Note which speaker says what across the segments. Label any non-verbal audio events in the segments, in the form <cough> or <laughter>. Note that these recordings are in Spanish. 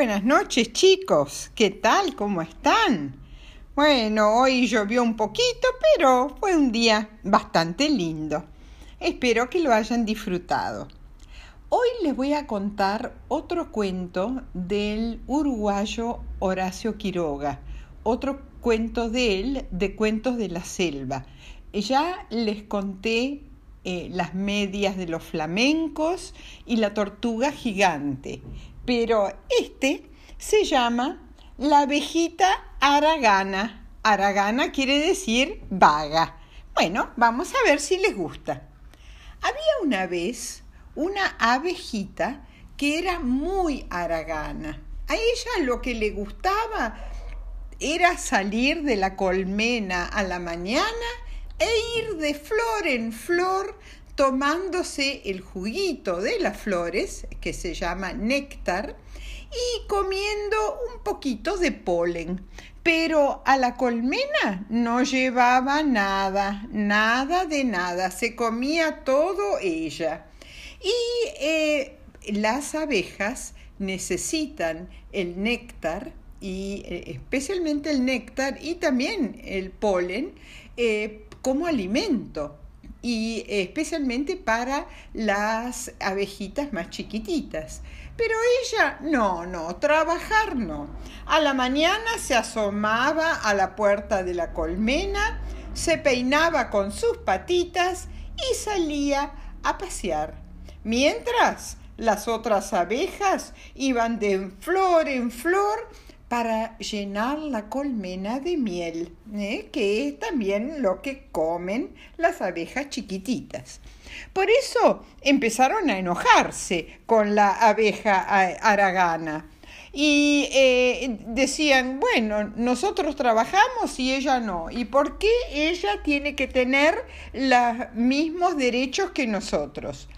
Speaker 1: Buenas noches chicos, ¿qué tal? ¿Cómo están? Bueno, hoy llovió un poquito, pero fue un día bastante lindo. Espero que lo hayan disfrutado. Hoy les voy a contar otro cuento del uruguayo Horacio Quiroga, otro cuento de él, de Cuentos de la Selva. Ya les conté eh, las medias de los flamencos y la tortuga gigante pero este se llama la abejita aragana. Aragana quiere decir vaga. Bueno, vamos a ver si les gusta. Había una vez una abejita que era muy aragana. A ella lo que le gustaba era salir de la colmena a la mañana e ir de flor en flor tomándose el juguito de las flores, que se llama néctar, y comiendo un poquito de polen. Pero a la colmena no llevaba nada, nada de nada, se comía todo ella. Y eh, las abejas necesitan el néctar y eh, especialmente el néctar y también el polen eh, como alimento y especialmente para las abejitas más chiquititas. Pero ella, no, no, trabajar no. A la mañana se asomaba a la puerta de la colmena, se peinaba con sus patitas y salía a pasear. Mientras las otras abejas iban de flor en flor para llenar la colmena de miel, ¿eh? que es también lo que comen las abejas chiquititas. Por eso empezaron a enojarse con la abeja aragana. Y eh, decían, bueno, nosotros trabajamos y ella no. ¿Y por qué ella tiene que tener los mismos derechos que nosotros?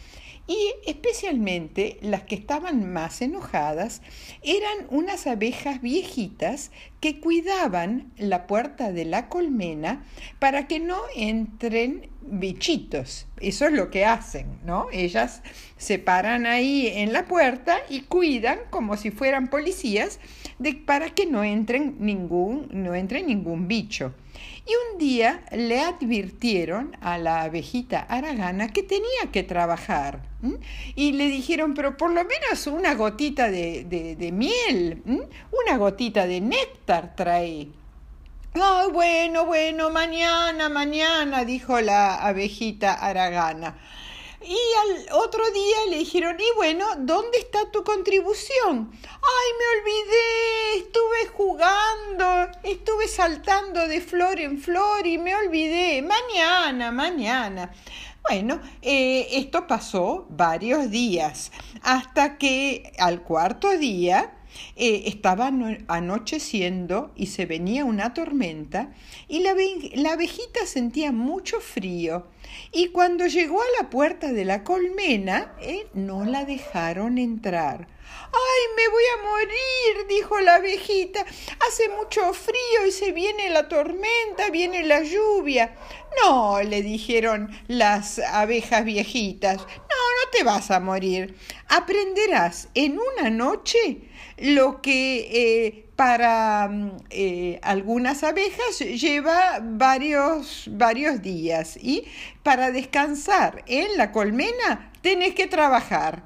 Speaker 1: Y especialmente las que estaban más enojadas eran unas abejas viejitas que cuidaban la puerta de la colmena para que no entren bichitos. Eso es lo que hacen, ¿no? Ellas se paran ahí en la puerta y cuidan como si fueran policías de, para que no entren ningún, no entre ningún bicho. Y un día le advirtieron a la abejita aragana que tenía que trabajar. Y le dijeron, pero por lo menos una gotita de, miel, una gotita de néctar trae. Ay, bueno, bueno, mañana, mañana, dijo la abejita aragana. Y al otro día le dijeron, y bueno, ¿dónde está tu contribución? Ay, me olvidé, estuve jugando, estuve saltando de flor en flor y me olvidé. Mañana, mañana. Bueno, eh, esto pasó varios días, hasta que al cuarto día eh, estaba anocheciendo y se venía una tormenta y la, la abejita sentía mucho frío y cuando llegó a la puerta de la colmena eh, no la dejaron entrar. ¡Ay, me voy a morir! dijo la abejita. Hace mucho frío y se viene la tormenta, viene la lluvia. No, le dijeron las abejas viejitas. No, te vas a morir. Aprenderás en una noche lo que eh, para mm, eh, algunas abejas lleva varios, varios días y para descansar en la colmena tenés que trabajar.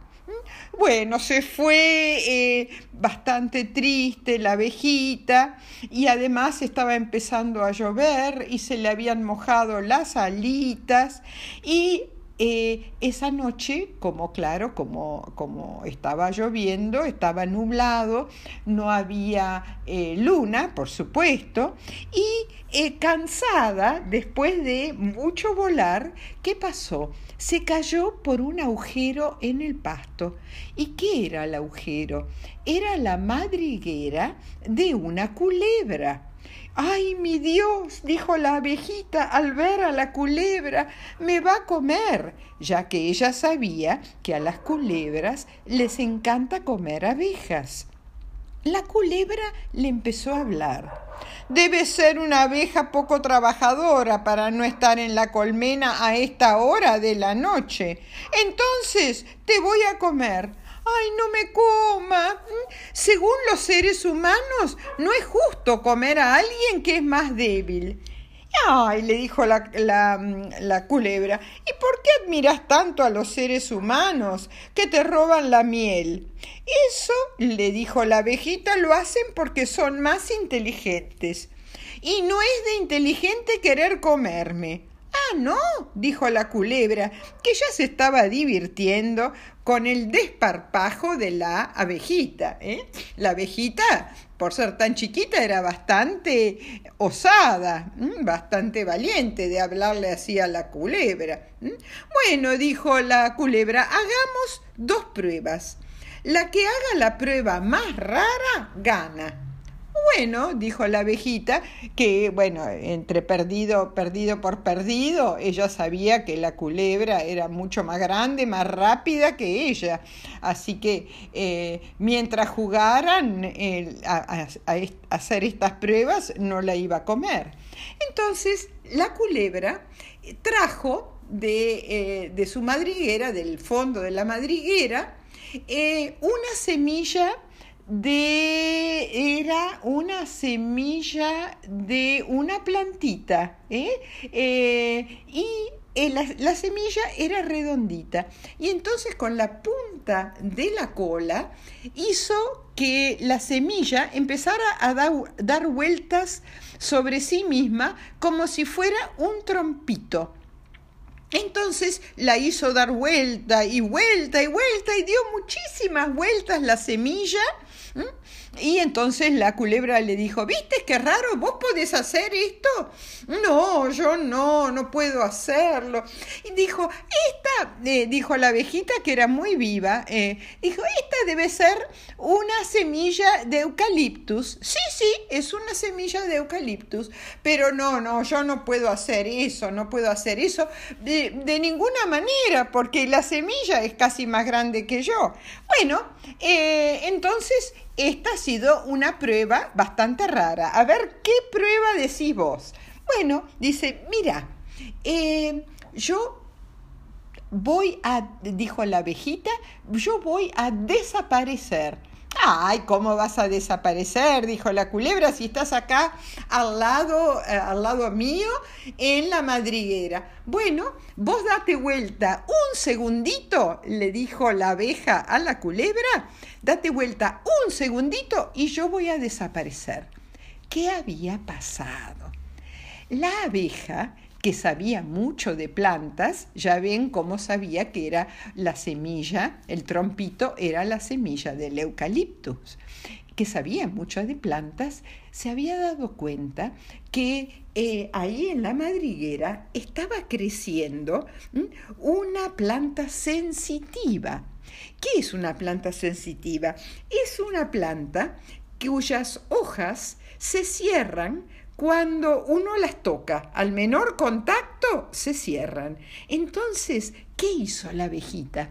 Speaker 1: Bueno, se fue eh, bastante triste la abejita y además estaba empezando a llover y se le habían mojado las alitas y eh, esa noche, como claro, como, como, estaba lloviendo, estaba nublado, no había eh, luna, por supuesto, y eh, cansada, después de mucho volar, ¿qué pasó? Se cayó por un agujero en el pasto. ¿Y qué era el agujero? Era la madriguera de una culebra. ¡Ay, mi Dios! dijo la abejita al ver a la culebra, me va a comer, ya que ella sabía que a las culebras les encanta comer abejas. La culebra le empezó a hablar. Debe ser una abeja poco trabajadora para no estar en la colmena a esta hora de la noche. Entonces te voy a comer. ¡Ay, no me coma! Según los seres humanos, no es justo comer a alguien que es más débil. Ay, le dijo la, la, culebra, ¿y por qué admiras tanto a los seres humanos que te roban la miel? Eso, le dijo la abejita, lo hacen porque son más inteligentes. Y no es de inteligente querer comerme. Ah, no, dijo la culebra, que ya se estaba divirtiendo con el desparpajo de la abejita. ¿eh? La abejita, por ser tan chiquita, era bastante osada, bastante valiente de hablarle así a la culebra. Bueno, dijo la culebra, hagamos dos pruebas. La que haga la prueba más rara gana. Bueno, dijo la abejita, que bueno, entre perdido, perdido por perdido, ella sabía que la culebra era mucho más grande, más rápida que ella. Así que eh, mientras jugaran a, hacer estas pruebas, no la iba a comer. Entonces, la culebra trajo de, eh, su madriguera, del fondo de la madriguera, eh, una semilla de era una semilla de una plantita ¿eh? Eh, y eh, la, semilla era redondita y entonces con la punta de la cola hizo que la semilla empezara a dar vueltas sobre sí misma como si fuera un trompito. Entonces la hizo dar vuelta y vuelta y vuelta y dio muchísimas vueltas la semilla y entonces la culebra le dijo, ¿viste qué raro? ¿Vos podés hacer esto? No, yo no, no puedo hacerlo. Y dijo, esta, eh, dijo la abejita que era muy viva, eh, dijo, esta debe ser una semilla de eucaliptus. Sí, sí, es una semilla de eucaliptus, pero no, no, yo no puedo hacer eso, no puedo hacer eso de, de ninguna manera, porque la semilla es casi más grande que yo. Bueno, eh, entonces esta ha sido una prueba bastante rara. A ver, ¿qué prueba decís vos? Bueno, dice, mira, eh, yo voy a, dijo la abejita, yo voy a desaparecer. Ay, ¿cómo vas a desaparecer? Dijo la culebra, si estás acá al lado, eh, al lado mío, en la madriguera. Bueno, vos date vuelta un segundito, le dijo la abeja a la culebra, date vuelta un segundito y yo voy a desaparecer. ¿Qué había pasado? La abeja que sabía mucho de plantas, ya ven cómo sabía que era la semilla, el trompito era la semilla del eucaliptus, que sabía mucho de plantas, se había dado cuenta que eh, ahí en la madriguera estaba creciendo una planta sensitiva. ¿Qué es una planta sensitiva? Es una planta cuyas hojas se cierran cuando uno las toca, al menor contacto, se cierran. Entonces, ¿qué hizo la abejita?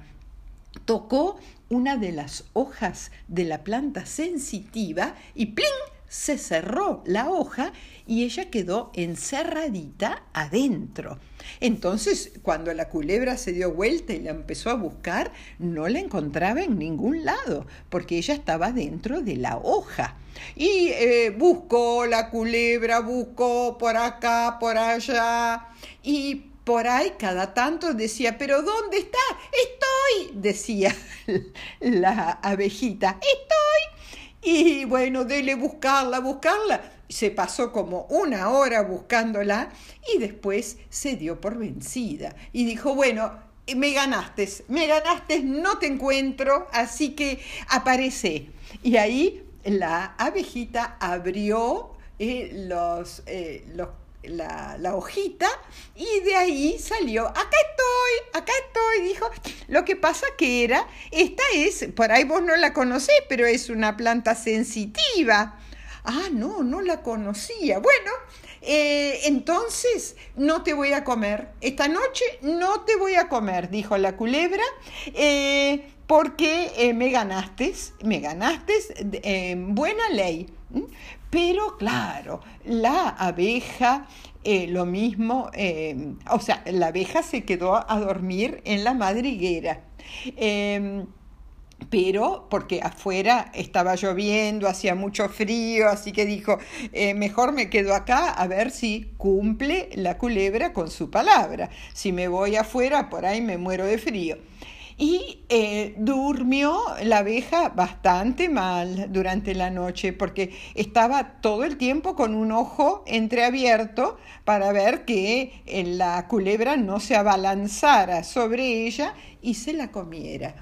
Speaker 1: Tocó una de las hojas de la planta sensitiva y ¡pling! Se cerró la hoja y ella quedó encerradita adentro. Entonces, cuando la culebra se dio vuelta y la empezó a buscar, no la encontraba en ningún lado, porque ella estaba dentro de la hoja. Y eh, buscó la culebra, buscó por acá, por allá, y por ahí cada tanto decía, pero ¿dónde está? Estoy, decía <laughs> la abejita, estoy. Y bueno, dele buscarla, buscarla. Se pasó como una hora buscándola y después se dio por vencida y dijo, bueno, me ganaste, me ganaste, no te encuentro, así que aparece. Y ahí la abejita abrió eh, los, eh, la, hojita y de ahí salió, acá estoy, acá estoy, dijo. Lo que pasa que era, esta es, por ahí vos no la conocés, pero es una planta sensitiva. Ah, no, no la conocía. Bueno, eh, entonces no te voy a comer. Esta noche no te voy a comer, dijo la culebra porque eh, me ganaste, me ganaste en buena ley. Pero claro, la abeja, eh, lo mismo, o sea, la abeja se quedó a dormir en la madriguera. Em, pero porque afuera estaba lloviendo, hacía mucho frío, así que dijo, eh, mejor me quedo acá a ver si cumple la culebra con su palabra. Si me voy afuera, por ahí me muero de frío. Y eh, durmió la abeja bastante mal durante la noche porque estaba todo el tiempo con un ojo entreabierto para ver que eh, la culebra no se abalanzara sobre ella y se la comiera.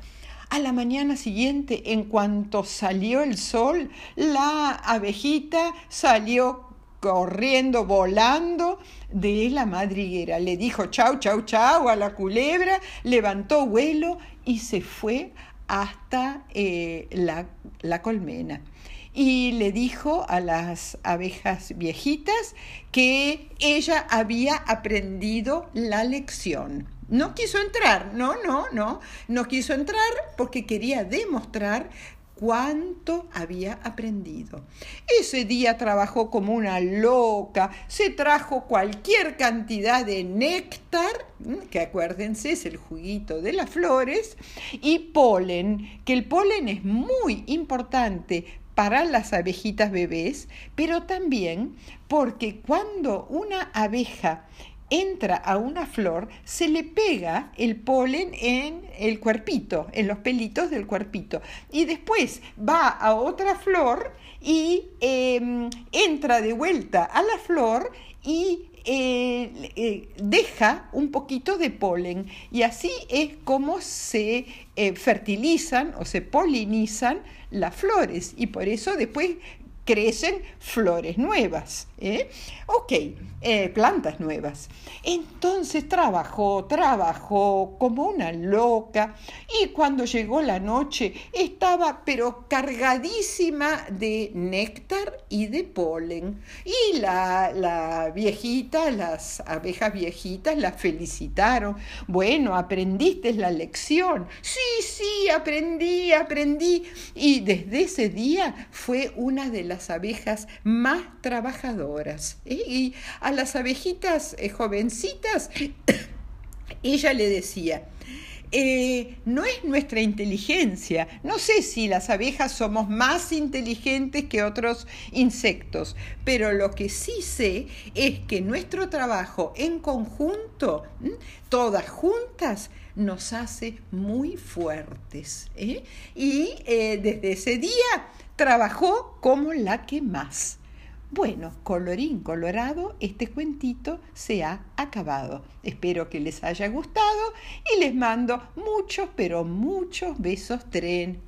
Speaker 1: A la mañana siguiente, en cuanto salió el sol, la abejita salió corriendo, volando de la madriguera. Le dijo chau, chau, chau a la culebra, levantó vuelo y se fue hasta eh, la, la colmena y le dijo a las abejas viejitas que ella había aprendido la lección. No quiso entrar, no, no, no, no quiso entrar porque quería demostrar cuánto había aprendido. Ese día trabajó como una loca, se trajo cualquier cantidad de néctar, que acuérdense es el juguito de las flores, y polen, que el polen es muy importante para las abejitas bebés, pero también porque cuando una abeja entra a una flor, se le pega el polen en el cuerpito, en los pelitos del cuerpito. Y después va a otra flor y em, entra de vuelta a la flor y eh, eh, deja un poquito de polen. Y así es como se eh, fertilizan o se polinizan las flores. Y por eso después crecen flores nuevas, ¿eh? ok, eh, plantas nuevas. Entonces trabajó, trabajó como una loca y cuando llegó la noche estaba pero cargadísima de néctar y de polen. Y la, la viejita, las abejas viejitas la felicitaron. Bueno, aprendiste la lección. Sí, sí, aprendí, aprendí. Y desde ese día fue una de las las abejas más trabajadoras. ¿eh? Y a las abejitas eh, jovencitas, <coughs> ella le decía, eh, no es nuestra inteligencia. No sé si las abejas somos más inteligentes que otros insectos, pero lo que sí sé es que nuestro trabajo en conjunto, todas juntas, nos hace muy fuertes. Y desde ese día trabajó como la que más. Bueno, colorín colorado, este cuentito se ha acabado. Espero que les haya gustado y les mando muchos, pero muchos besos tren.